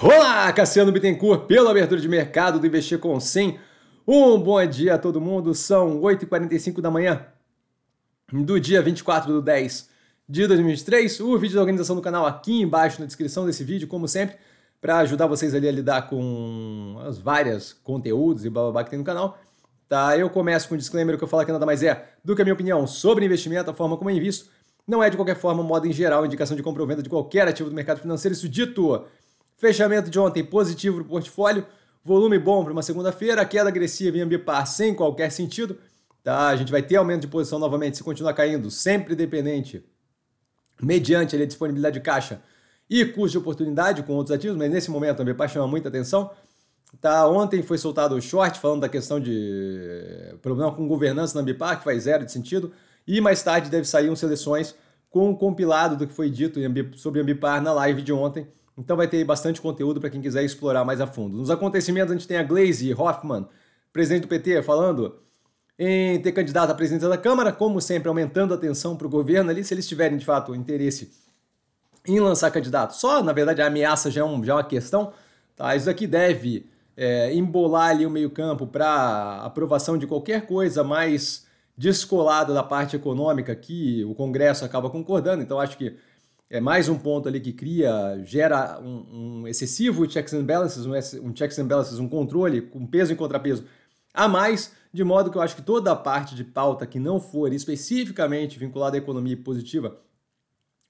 Olá, Cassiano Bittencourt, pela abertura de mercado do Investir com 100. Um bom dia a todo mundo, são 8h45 da manhã do dia 24 de 10 de 2023. O vídeo da organização do canal aqui embaixo na descrição desse vídeo, como sempre, para ajudar vocês ali a lidar com as várias conteúdos e blá que tem no canal. Tá, eu começo com um disclaimer que eu falo que nada mais é do que a minha opinião sobre investimento, a forma como eu invisto. Não é de qualquer forma, modo em geral, indicação de compra ou venda de qualquer ativo do mercado financeiro. Isso dito, Fechamento de ontem positivo para o portfólio, volume bom para uma segunda-feira, queda agressiva em Ambipar sem qualquer sentido. Tá? A gente vai ter aumento de posição novamente se continuar caindo, sempre dependente, mediante a disponibilidade de caixa e custo de oportunidade com outros ativos, mas nesse momento a Ambipar chama muita atenção. Tá, ontem foi soltado o short falando da questão de problema com governança na Ambipar, que faz zero de sentido, e mais tarde deve sair um seleções com um compilado do que foi dito sobre Ambipar na live de ontem, então vai ter bastante conteúdo para quem quiser explorar mais a fundo. Nos acontecimentos a gente tem a Glaze Hoffman, presidente do PT, falando em ter candidato à presidência da Câmara, como sempre aumentando a atenção para o governo ali, se eles tiverem de fato interesse em lançar candidato. Só, na verdade, a ameaça já é, um, já é uma questão. Tá? Isso aqui deve é, embolar ali o meio campo para aprovação de qualquer coisa mais descolada da parte econômica que o Congresso acaba concordando. Então acho que é mais um ponto ali que cria, gera um, um excessivo checks and balances, um, um, checks and balances, um controle com peso e contrapeso a mais, de modo que eu acho que toda a parte de pauta que não for especificamente vinculada à economia positiva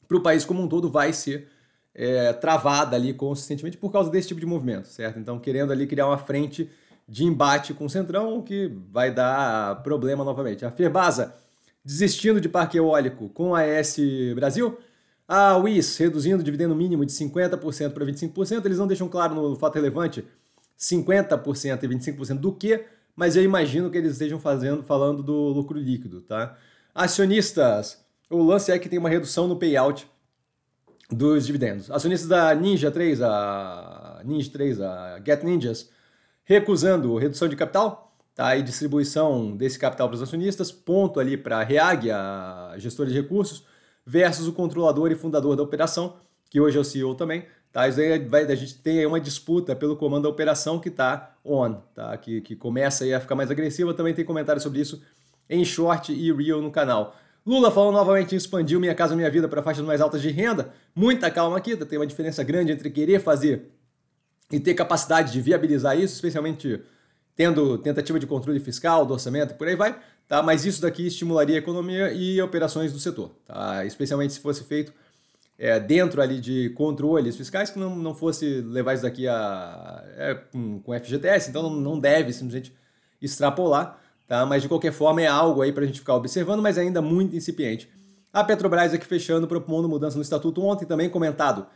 para o país como um todo vai ser é, travada ali consistentemente por causa desse tipo de movimento, certo? Então, querendo ali criar uma frente de embate com o Centrão, que vai dar problema novamente. A Ferbasa desistindo de parque eólico com a AS Brasil, a WIS reduzindo o dividendo mínimo de 50% para 25%, eles não deixam claro no fato relevante 50% e 25% do que, mas eu imagino que eles estejam fazendo falando do lucro líquido, tá? Acionistas, o lance é que tem uma redução no payout dos dividendos. Acionistas da Ninja 3, a Ninja 3, a Get Ninjas, recusando redução de capital, tá? E distribuição desse capital para os acionistas, ponto ali para a REAG, a gestora de recursos, versus o controlador e fundador da operação, que hoje é o CEO também. Tá? Isso aí vai, a gente tem aí uma disputa pelo comando da operação que está on, tá? que, que começa aí a ficar mais agressiva. Também tem comentário sobre isso em short e real no canal. Lula falou novamente em expandir Minha Casa Minha Vida para faixas mais altas de renda. Muita calma aqui, tá? tem uma diferença grande entre querer fazer e ter capacidade de viabilizar isso, especialmente tendo tentativa de controle fiscal, do orçamento por aí vai. Tá? Mas isso daqui estimularia a economia e operações do setor, tá? especialmente se fosse feito é, dentro ali de controles fiscais que não, não fosse levar isso daqui a, é, com, com FGTS, então não, não deve simplesmente extrapolar, tá? mas de qualquer forma é algo aí para a gente ficar observando, mas ainda muito incipiente. A Petrobras aqui fechando, propondo mudança no estatuto ontem, também comentado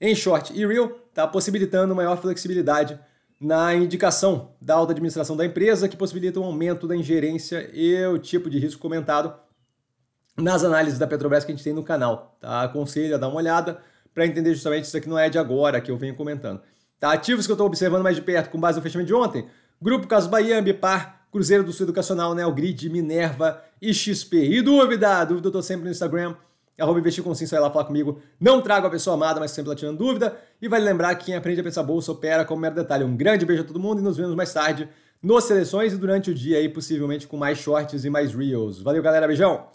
em short e real, tá? possibilitando maior flexibilidade na indicação da alta administração da empresa, que possibilita um aumento da ingerência e o tipo de risco comentado nas análises da Petrobras que a gente tem no canal. Tá? Aconselho a dar uma olhada para entender justamente isso aqui não é de agora que eu venho comentando. Tá? Ativos que eu estou observando mais de perto com base no fechamento de ontem: Grupo Caso Bahia, Ambipar, Cruzeiro do Sul Educacional, Neogrid, Minerva e XP. E dúvida? Dúvida eu estou sempre no Instagram arroba investir com sim, lá falar comigo. Não trago a pessoa amada, mas sempre lá tirando dúvida. E vale lembrar que quem aprende a pensar bolsa opera como mero detalhe. Um grande beijo a todo mundo e nos vemos mais tarde nos seleções e durante o dia aí, possivelmente com mais shorts e mais reels. Valeu, galera. Beijão!